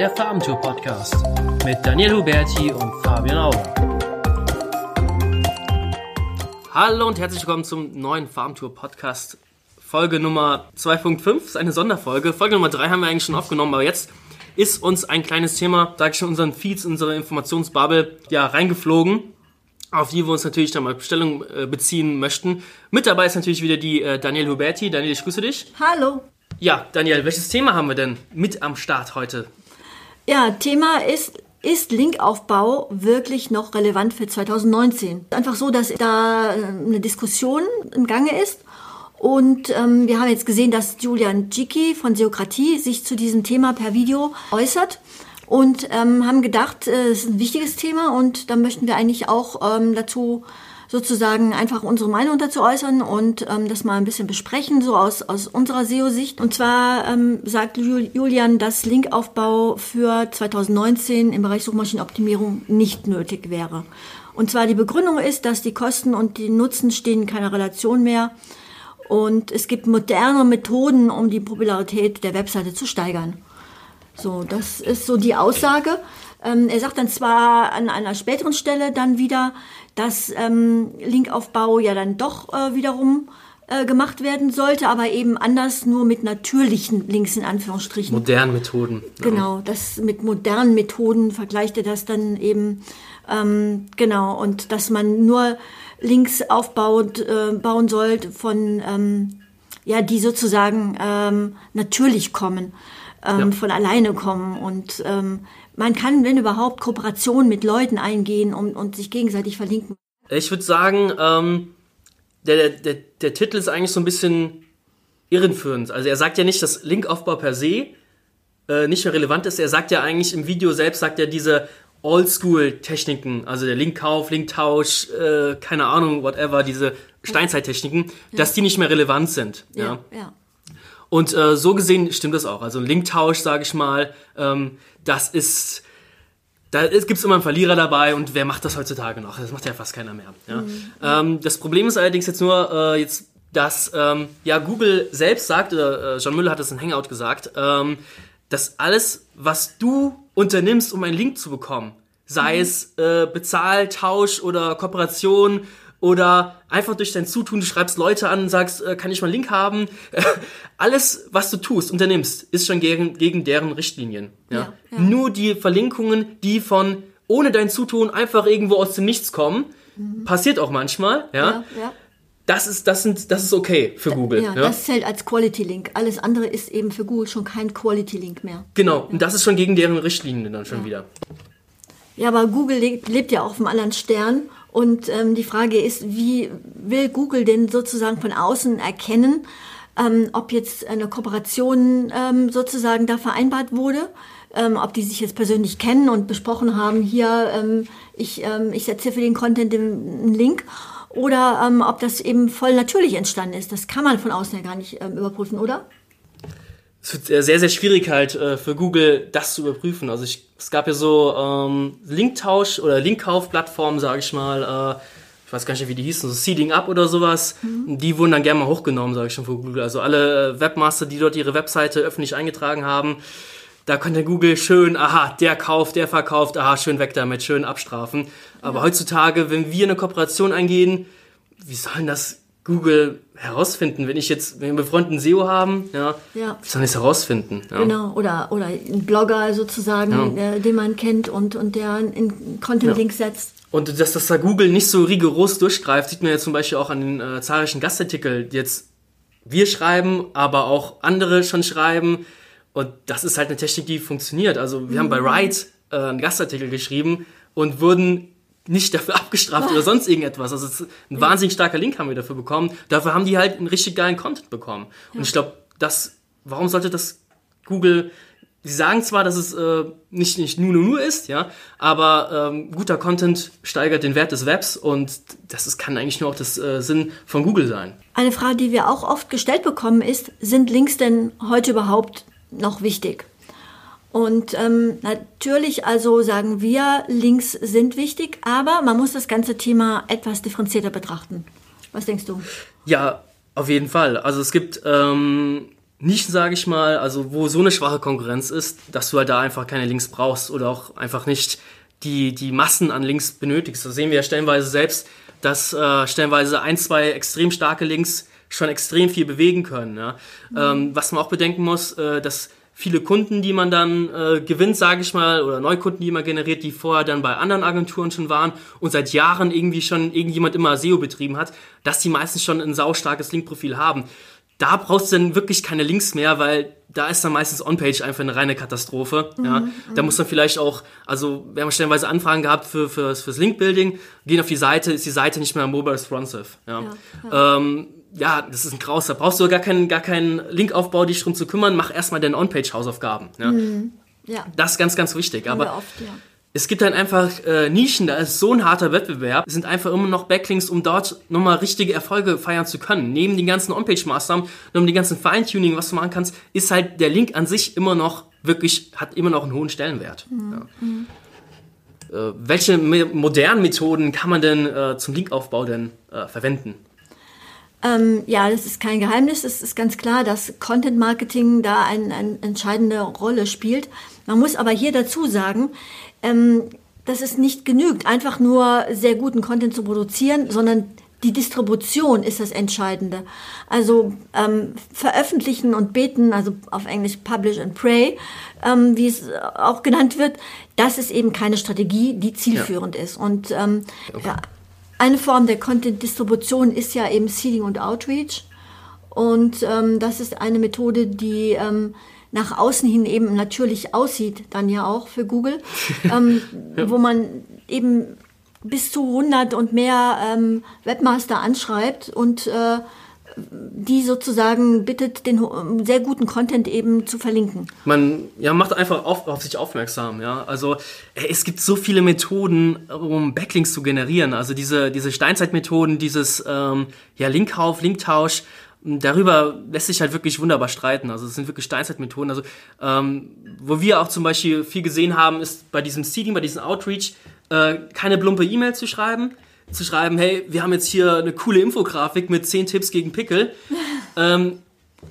der Farbentour Podcast mit Daniel Huberti und Fabian Auer. Hallo und herzlich willkommen zum neuen Farbentour Podcast. Folge Nummer 2.5 ist eine Sonderfolge. Folge Nummer 3 haben wir eigentlich schon aufgenommen, aber jetzt ist uns ein kleines Thema, sag ich schon, unseren Feeds, unsere Informationsbubble, ja, reingeflogen auf die wir uns natürlich dann mal Bestellung äh, beziehen möchten. Mit dabei ist natürlich wieder die äh, Daniel Huberti. Daniel, ich grüße dich. Hallo. Ja, Daniel, welches Thema haben wir denn mit am Start heute? Ja, Thema ist, ist Linkaufbau wirklich noch relevant für 2019? Einfach so, dass da äh, eine Diskussion im Gange ist. Und ähm, wir haben jetzt gesehen, dass Julian Dzicki von Seokratie sich zu diesem Thema per Video äußert und ähm, haben gedacht, äh, es ist ein wichtiges Thema und da möchten wir eigentlich auch ähm, dazu sozusagen einfach unsere Meinung dazu äußern und ähm, das mal ein bisschen besprechen, so aus, aus unserer SEO-Sicht. Und zwar ähm, sagt Julian, dass Linkaufbau für 2019 im Bereich Suchmaschinenoptimierung nicht nötig wäre. Und zwar die Begründung ist, dass die Kosten und die Nutzen stehen in keiner Relation mehr. Und es gibt moderne Methoden, um die Popularität der Webseite zu steigern. So, das ist so die Aussage. Ähm, er sagt dann zwar an einer späteren Stelle dann wieder, dass ähm, Linkaufbau ja dann doch äh, wiederum äh, gemacht werden sollte, aber eben anders, nur mit natürlichen Links in Anführungsstrichen. Modernen Methoden. Genau, das mit modernen Methoden vergleicht er das dann eben. Ähm, genau, und dass man nur Links aufbaut, äh, bauen sollte von, ähm, ja, die sozusagen ähm, natürlich kommen ähm, ja. von alleine kommen. Und ähm, man kann, wenn überhaupt, Kooperationen mit Leuten eingehen und, und sich gegenseitig verlinken. Ich würde sagen, ähm, der, der, der Titel ist eigentlich so ein bisschen irrenführend. Also er sagt ja nicht, dass Linkaufbau per se äh, nicht mehr relevant ist. Er sagt ja eigentlich im Video selbst, sagt er diese Oldschool-Techniken, also der Linkkauf, Linktausch, äh, keine Ahnung, whatever, diese Steinzeittechniken, ja. dass die nicht mehr relevant sind. Ja, ja. ja. Und äh, so gesehen stimmt das auch. Also ein Linktausch, sage ich mal, ähm, das ist, da gibt es immer einen Verlierer dabei und wer macht das heutzutage noch? Das macht ja fast keiner mehr. Ja? Mhm. Ähm, das Problem ist allerdings jetzt nur, äh, jetzt, dass ähm, ja Google selbst sagt, oder äh, John Müller hat das in Hangout gesagt, ähm, dass alles, was du unternimmst, um einen Link zu bekommen, sei mhm. es äh, Bezahltausch oder Kooperation oder einfach durch dein Zutun, du schreibst Leute an und sagst, äh, kann ich mal einen Link haben? Alles, was du tust, unternimmst, ist schon gegen, gegen deren Richtlinien. Ja? Ja, ja. Nur die Verlinkungen, die von ohne dein Zutun einfach irgendwo aus dem Nichts kommen, mhm. passiert auch manchmal, ja. Das ist, das, sind, das ist okay für Google. Ja, das zählt als Quality Link. Alles andere ist eben für Google schon kein Quality Link mehr. Genau, und das ist schon gegen deren Richtlinien dann schon wieder. Ja, aber Google lebt, lebt ja auf einem anderen Stern und ähm, die Frage ist, wie will Google denn sozusagen von außen erkennen, ähm, ob jetzt eine Kooperation ähm, sozusagen da vereinbart wurde, ähm, ob die sich jetzt persönlich kennen und besprochen haben, hier, ähm, ich, ähm, ich setze für den Content einen Link oder ähm, ob das eben voll natürlich entstanden ist. Das kann man von außen ja gar nicht ähm, überprüfen, oder? Es wird sehr, sehr schwierig halt äh, für Google, das zu überprüfen. Also ich, es gab ja so ähm, Linktausch- oder Linkkauf-Plattformen, sage ich mal, äh, ich weiß gar nicht, wie die hießen, so Seeding Up oder sowas. Mhm. Die wurden dann gerne mal hochgenommen, sage ich schon, von Google. Also alle äh, Webmaster, die dort ihre Webseite öffentlich eingetragen haben, da konnte Google schön, aha, der kauft, der verkauft, aha, schön weg damit, schön abstrafen. Aber ja. heutzutage, wenn wir eine Kooperation eingehen, wie sollen das Google herausfinden, wenn ich jetzt, wenn wir Freunden SEO haben, ja, ja. wie soll ich es herausfinden? Ja. Genau, oder, oder ein Blogger sozusagen, ja. äh, den man kennt und, und der in Content-Links setzt. Und dass das da Google nicht so rigoros durchgreift, sieht man ja zum Beispiel auch an den äh, zahlreichen Gastartikeln, die jetzt wir schreiben, aber auch andere schon schreiben. Und das ist halt eine Technik, die funktioniert. Also wir mhm. haben bei Write äh, einen Gastartikel geschrieben und wurden nicht dafür abgestraft oder sonst irgendetwas. Also es ist ein ja. wahnsinnig starker Link haben wir dafür bekommen. Dafür haben die halt einen richtig geilen Content bekommen. Ja. Und ich glaube, das, warum sollte das Google, sie sagen zwar, dass es äh, nicht, nicht nur nur nur ist, ja, aber ähm, guter Content steigert den Wert des Webs und das ist, kann eigentlich nur auch das äh, Sinn von Google sein. Eine Frage, die wir auch oft gestellt bekommen, ist, sind Links denn heute überhaupt noch wichtig? Und ähm, natürlich, also sagen wir, Links sind wichtig, aber man muss das ganze Thema etwas differenzierter betrachten. Was denkst du? Ja, auf jeden Fall. Also es gibt ähm, Nischen, sage ich mal, also wo so eine schwache Konkurrenz ist, dass du halt da einfach keine Links brauchst oder auch einfach nicht die, die Massen an Links benötigst. Das sehen wir ja stellenweise selbst, dass äh, stellenweise ein, zwei extrem starke Links schon extrem viel bewegen können. Ja? Mhm. Ähm, was man auch bedenken muss, äh, dass viele Kunden, die man dann äh, gewinnt, sage ich mal, oder Neukunden, die man generiert, die vorher dann bei anderen Agenturen schon waren und seit Jahren irgendwie schon irgendjemand immer SEO betrieben hat, dass die meistens schon ein saustarkes Linkprofil haben. Da brauchst du dann wirklich keine Links mehr, weil da ist dann meistens On-Page einfach eine reine Katastrophe. Mhm, ja. Da muss man vielleicht auch, also wir haben stellenweise Anfragen gehabt für, für, fürs Link-Building, gehen auf die Seite, ist die Seite nicht mehr mobile responsive. Ja. ja, ja. Ähm, ja, das ist ein Graus, da brauchst du gar keinen, gar keinen Linkaufbau, dich drum zu kümmern, mach erstmal deine On-Page-Hausaufgaben. Ja? Mhm. ja. Das ist ganz, ganz wichtig. Aber oft, ja. es gibt dann einfach äh, Nischen, da ist so ein harter Wettbewerb, es sind einfach immer noch Backlinks, um dort nochmal richtige Erfolge feiern zu können. Neben den ganzen On-Page-Maßnahmen, neben den ganzen Feintuning, was du machen kannst, ist halt der Link an sich immer noch wirklich, hat immer noch einen hohen Stellenwert. Mhm. Ja. Mhm. Äh, welche modernen Methoden kann man denn äh, zum Linkaufbau denn äh, verwenden? Ähm, ja, das ist kein Geheimnis. Es ist ganz klar, dass Content Marketing da eine ein entscheidende Rolle spielt. Man muss aber hier dazu sagen, ähm, dass es nicht genügt, einfach nur sehr guten Content zu produzieren, sondern die Distribution ist das Entscheidende. Also ähm, veröffentlichen und beten, also auf Englisch publish and pray, ähm, wie es auch genannt wird, das ist eben keine Strategie, die zielführend ja. ist. Und ähm, okay. ja, eine Form der Content-Distribution ist ja eben Seeding und Outreach. Und ähm, das ist eine Methode, die ähm, nach außen hin eben natürlich aussieht, dann ja auch für Google, ähm, ja. wo man eben bis zu 100 und mehr ähm, Webmaster anschreibt und äh, die sozusagen bittet, den sehr guten Content eben zu verlinken. Man ja, macht einfach auf, auf sich aufmerksam. Ja? Also es gibt so viele Methoden, um Backlinks zu generieren. Also diese, diese Steinzeitmethoden, dieses ähm, ja, Linkkauf, Linktausch, darüber lässt sich halt wirklich wunderbar streiten. Also es sind wirklich Steinzeitmethoden. Also ähm, wo wir auch zum Beispiel viel gesehen haben, ist bei diesem Seeding, bei diesem Outreach, äh, keine plumpe E-Mail zu schreiben, zu schreiben, hey, wir haben jetzt hier eine coole Infografik mit 10 Tipps gegen Pickel. ähm,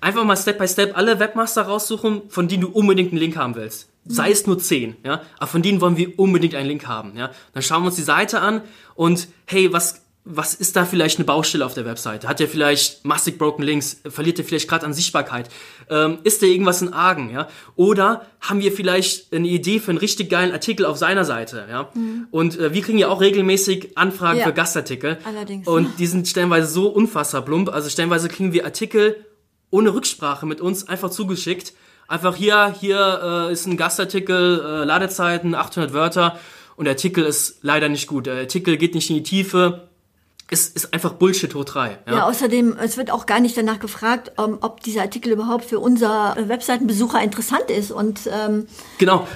einfach mal Step by Step alle Webmaster raussuchen, von denen du unbedingt einen Link haben willst. Sei es nur 10, ja, aber von denen wollen wir unbedingt einen Link haben, ja. Dann schauen wir uns die Seite an und hey, was was ist da vielleicht eine Baustelle auf der Webseite? Hat er vielleicht massig broken Links? Verliert er vielleicht gerade an Sichtbarkeit? Ähm, ist da irgendwas in Argen? Ja? Oder haben wir vielleicht eine Idee für einen richtig geilen Artikel auf seiner Seite? Ja? Mhm. Und äh, wir kriegen ja auch regelmäßig Anfragen ja. für Gastartikel. Allerdings. Und die sind stellenweise so unfassbar plump. Also stellenweise kriegen wir Artikel ohne Rücksprache mit uns einfach zugeschickt. Einfach hier, hier äh, ist ein Gastartikel, äh, Ladezeiten, 800 Wörter. Und der Artikel ist leider nicht gut. Der Artikel geht nicht in die Tiefe ist, ist einfach Bullshit hoch drei. Ja? ja, außerdem, es wird auch gar nicht danach gefragt, um, ähm, ob dieser Artikel überhaupt für unser Webseitenbesucher interessant ist. Und, ähm, genau.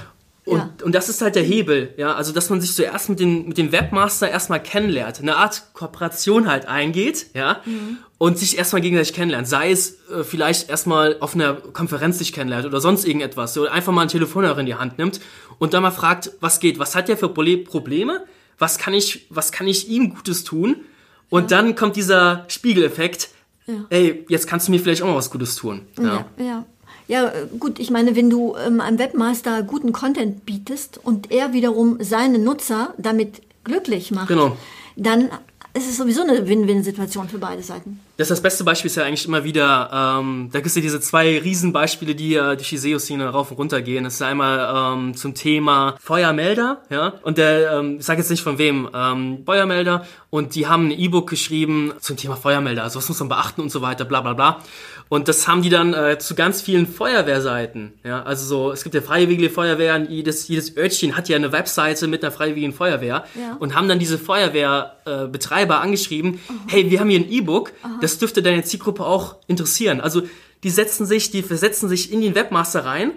Und, ja. und das ist halt der Hebel, ja, also dass man sich zuerst mit, den, mit dem Webmaster erstmal kennenlernt, eine Art Kooperation halt eingeht, ja, mhm. und sich erstmal gegenseitig kennenlernt. Sei es äh, vielleicht erstmal auf einer Konferenz sich kennenlernt oder sonst irgendetwas, oder einfach mal einen Telefonhörer in die Hand nimmt und dann mal fragt, was geht, was hat der für Probleme, was kann ich, was kann ich ihm Gutes tun und ja. dann kommt dieser Spiegeleffekt. Ja. Ey, jetzt kannst du mir vielleicht auch mal was Gutes tun. Ja, ja. ja. gut, ich meine, wenn du ähm, einem Webmaster guten Content bietest und er wiederum seine Nutzer damit glücklich macht, genau. dann es ist sowieso eine Win-Win-Situation für beide Seiten. Das, ist das beste Beispiel ist ja eigentlich immer wieder, ähm, da gibt es ja diese zwei Riesenbeispiele, die durch die SEO-Szene rauf und runter gehen. Das ist einmal ähm, zum Thema Feuermelder, ja, und der, ähm, ich sage jetzt nicht von wem, ähm, Feuermelder, und die haben ein E-Book geschrieben zum Thema Feuermelder, also was muss man beachten und so weiter, bla bla bla. Und das haben die dann äh, zu ganz vielen Feuerwehrseiten. Ja, also so, es gibt ja freiwillige Feuerwehren, jedes, jedes Örtchen hat ja eine Webseite mit einer freiwilligen Feuerwehr ja. und haben dann diese Feuerwehrbetreiber äh, angeschrieben, oh. hey, wir haben hier ein E-Book, das dürfte deine Zielgruppe auch interessieren. Also die setzen sich, die versetzen sich in den Webmaster rein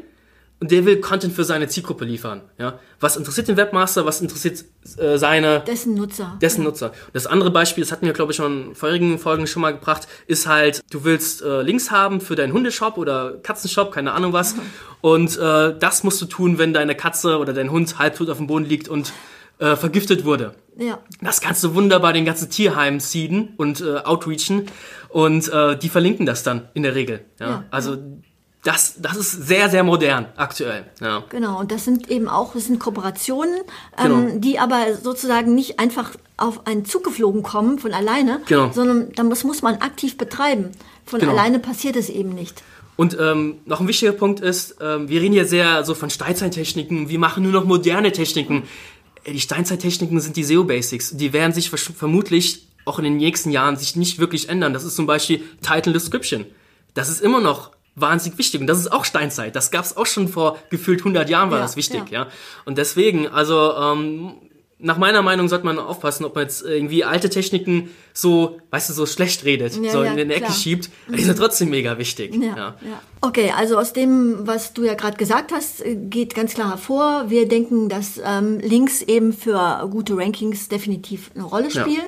und der will Content für seine Zielgruppe liefern. Ja? Was interessiert den Webmaster, was interessiert äh, seine... Dessen Nutzer. Dessen ja. Nutzer. Das andere Beispiel, das hatten wir, glaube ich, schon in vorigen Folgen schon mal gebracht, ist halt, du willst äh, Links haben für deinen Hundeshop oder Katzenshop, keine Ahnung was. Und äh, das musst du tun, wenn deine Katze oder dein Hund halbtot auf dem Boden liegt und äh, vergiftet wurde. Ja. Das kannst du wunderbar den ganzen Tierheimen seeden und äh, outreachen und äh, die verlinken das dann in der Regel. Ja? Ja, also das, das ist sehr, sehr modern aktuell. Ja. Genau, und das sind eben auch das sind Kooperationen, Genau. ähm, die aber sozusagen nicht einfach auf einen Zug geflogen kommen von alleine, Genau. sondern da muss, muss man aktiv betreiben. Von Genau. alleine passiert es eben nicht. Und ähm, noch ein wichtiger Punkt ist, ähm, wir reden hier sehr so von Steinzeittechniken, wir machen nur noch moderne Techniken. Die Steinzeittechniken sind die SEO-Basics. Die werden sich vermutlich auch in den nächsten Jahren sich nicht wirklich ändern. Das ist zum Beispiel Title Description. Das ist immer noch wahnsinnig wichtig und das ist auch Steinzeit. Das gab es auch schon vor gefühlt 100 Jahren war Ja, das wichtig, ja. ja. Und deswegen, also ähm, nach meiner Meinung sollte man aufpassen, ob man jetzt irgendwie alte Techniken so, weißt du, so schlecht redet, Ja, so ja, in den Ecke schiebt. Die sind trotzdem mega wichtig. Ja. Okay, also aus dem, was du ja gerade gesagt hast, äh, geht ganz klar hervor, wir denken, dass ähm, Links eben für gute Rankings definitiv eine Rolle spielen.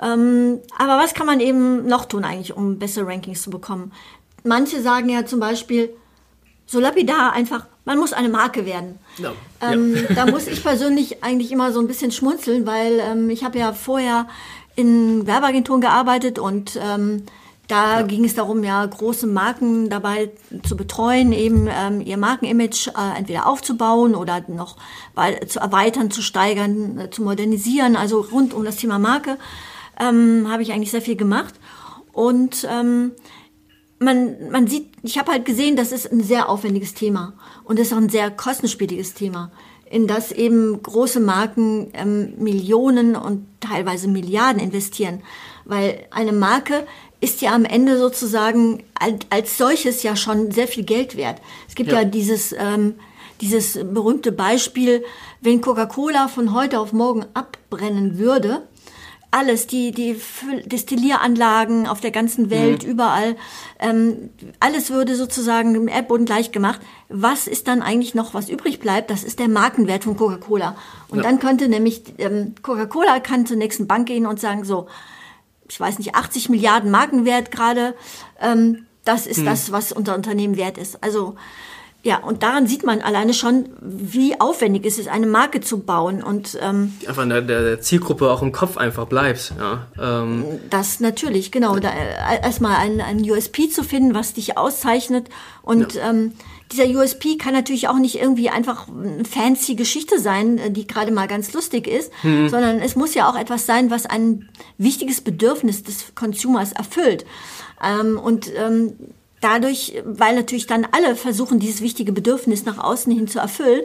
Ähm, aber was kann man eben noch tun eigentlich, um bessere Rankings zu bekommen? Manche sagen ja zum Beispiel, so lapidar einfach, man muss eine Marke werden. Ja, Ähm, Da muss ich persönlich eigentlich immer so ein bisschen schmunzeln, weil ähm, ich habe ja vorher in Werbeagenturen gearbeitet und ähm, da ging es darum, ja große Marken dabei zu betreuen, eben ähm, ihr Markenimage äh, entweder aufzubauen oder noch zu erweitern, zu steigern, äh, zu modernisieren. Also rund um das Thema Marke ähm, habe ich eigentlich sehr viel gemacht und ähm, man, man sieht, ich habe halt gesehen, das ist ein sehr aufwendiges Thema und ist auch ein sehr kostenspieliges Thema, in das eben große Marken ähm, Millionen und teilweise Milliarden investieren, weil eine Marke ist ja am Ende sozusagen als, solches ja schon sehr viel Geld wert. Es gibt ja, Ja. dieses dieses dieses berühmte Beispiel, wenn Coca-Cola von heute auf morgen abbrennen würde, alles, die, die Destillieranlagen auf der ganzen Welt, überall, ähm, alles würde sozusagen dem Erdboden gleich gemacht. Was ist dann eigentlich noch, was übrig bleibt? Das ist der Markenwert von Coca-Cola. Und Ja. dann könnte nämlich ähm, Coca-Cola kann zur nächsten Bank gehen und sagen so, ich weiß nicht, 80 Milliarden Markenwert gerade, ähm, das ist das, was unser Unternehmen wert ist. Also ja, und daran sieht man alleine schon, wie aufwendig es ist, eine Marke zu bauen. Und ähm, einfach in der, der Zielgruppe auch im Kopf einfach bleibst. Ja. Ähm, Das natürlich, genau. Da, äh, erstmal ein, ein USP zu finden, was dich auszeichnet. Und ähm, dieser USP kann natürlich auch nicht irgendwie einfach eine fancy Geschichte sein, äh, die gerade mal ganz lustig ist, sondern es muss ja auch etwas sein, was ein wichtiges Bedürfnis des Consumers erfüllt. Ähm, und ähm, dadurch, weil natürlich dann alle versuchen, dieses wichtige Bedürfnis nach außen hin zu erfüllen,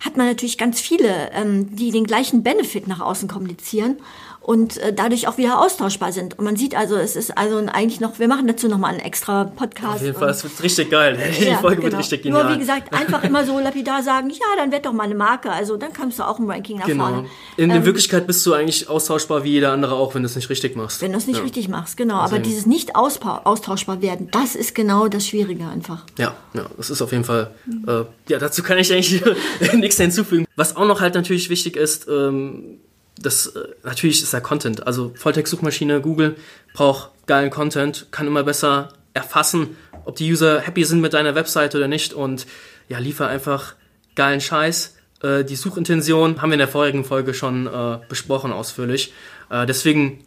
hat man natürlich ganz viele, ähm, die den gleichen Benefit nach außen kommunizieren und äh, dadurch auch wieder austauschbar sind. Und man sieht also, es ist also eigentlich noch, wir machen dazu nochmal einen extra Podcast. auf jeden Fall, es wird richtig geil. Die ja, Folge wird genau. richtig genial. Nur wie gesagt, einfach immer so lapidar sagen, ja, dann wird doch mal eine Marke. Also dann kommst du auch im Ranking nach Genau. vorne. In, in Ähm, Wirklichkeit bist du eigentlich austauschbar wie jeder andere auch, wenn du es nicht richtig machst. wenn du es nicht ja. richtig machst, genau. Aber Deswegen. dieses nicht austauschbar werden, das ist genau das Schwierige einfach. Ja, ja, das ist auf jeden Fall. Äh, ja, dazu kann ich eigentlich nichts hinzufügen. Was auch noch halt natürlich wichtig ist, ähm, das äh, natürlich ist der Content. Also Volltext-Suchmaschine Google braucht geilen Content, kann immer besser erfassen, ob die User happy sind mit deiner Website oder nicht und ja, liefer einfach geilen Scheiß. Äh, die Suchintention haben wir in der vorigen Folge schon äh, besprochen ausführlich. Äh, deswegen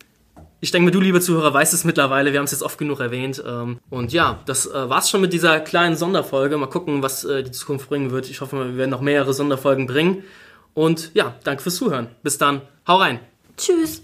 ich denke, du, liebe Zuhörer, weißt es mittlerweile. Wir haben es jetzt oft genug erwähnt. Ähm, und ja, das äh, war's schon mit dieser kleinen Sonderfolge. Mal gucken, was äh, die Zukunft bringen wird. Ich hoffe, wir werden noch mehrere Sonderfolgen bringen. Und ja, danke fürs Zuhören. Bis dann. Hau rein. Tschüss.